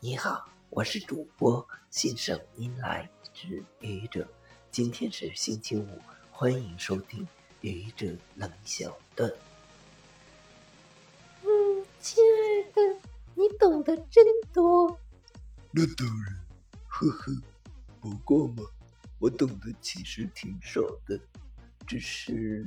你好，我是主播信手拈来之愚者。今天是星期五，欢迎收听愚者冷小段。嗯，亲爱的，你懂得真多。那当然，呵呵。不过嘛，我懂得其实挺少的，只是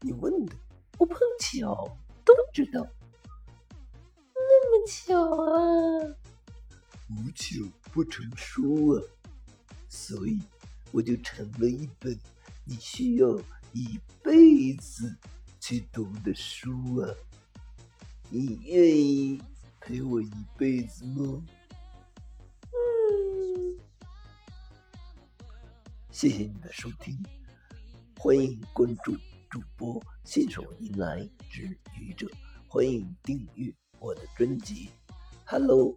你问的，我碰巧都知道。那么巧啊！无巧不成书啊，所以我就成了一本你需要一辈子去读的书啊！你愿意陪我一辈子吗？嗯。谢谢你的收听，欢迎关注主播信手拈来之愚者，欢迎订阅我的专辑。Hello，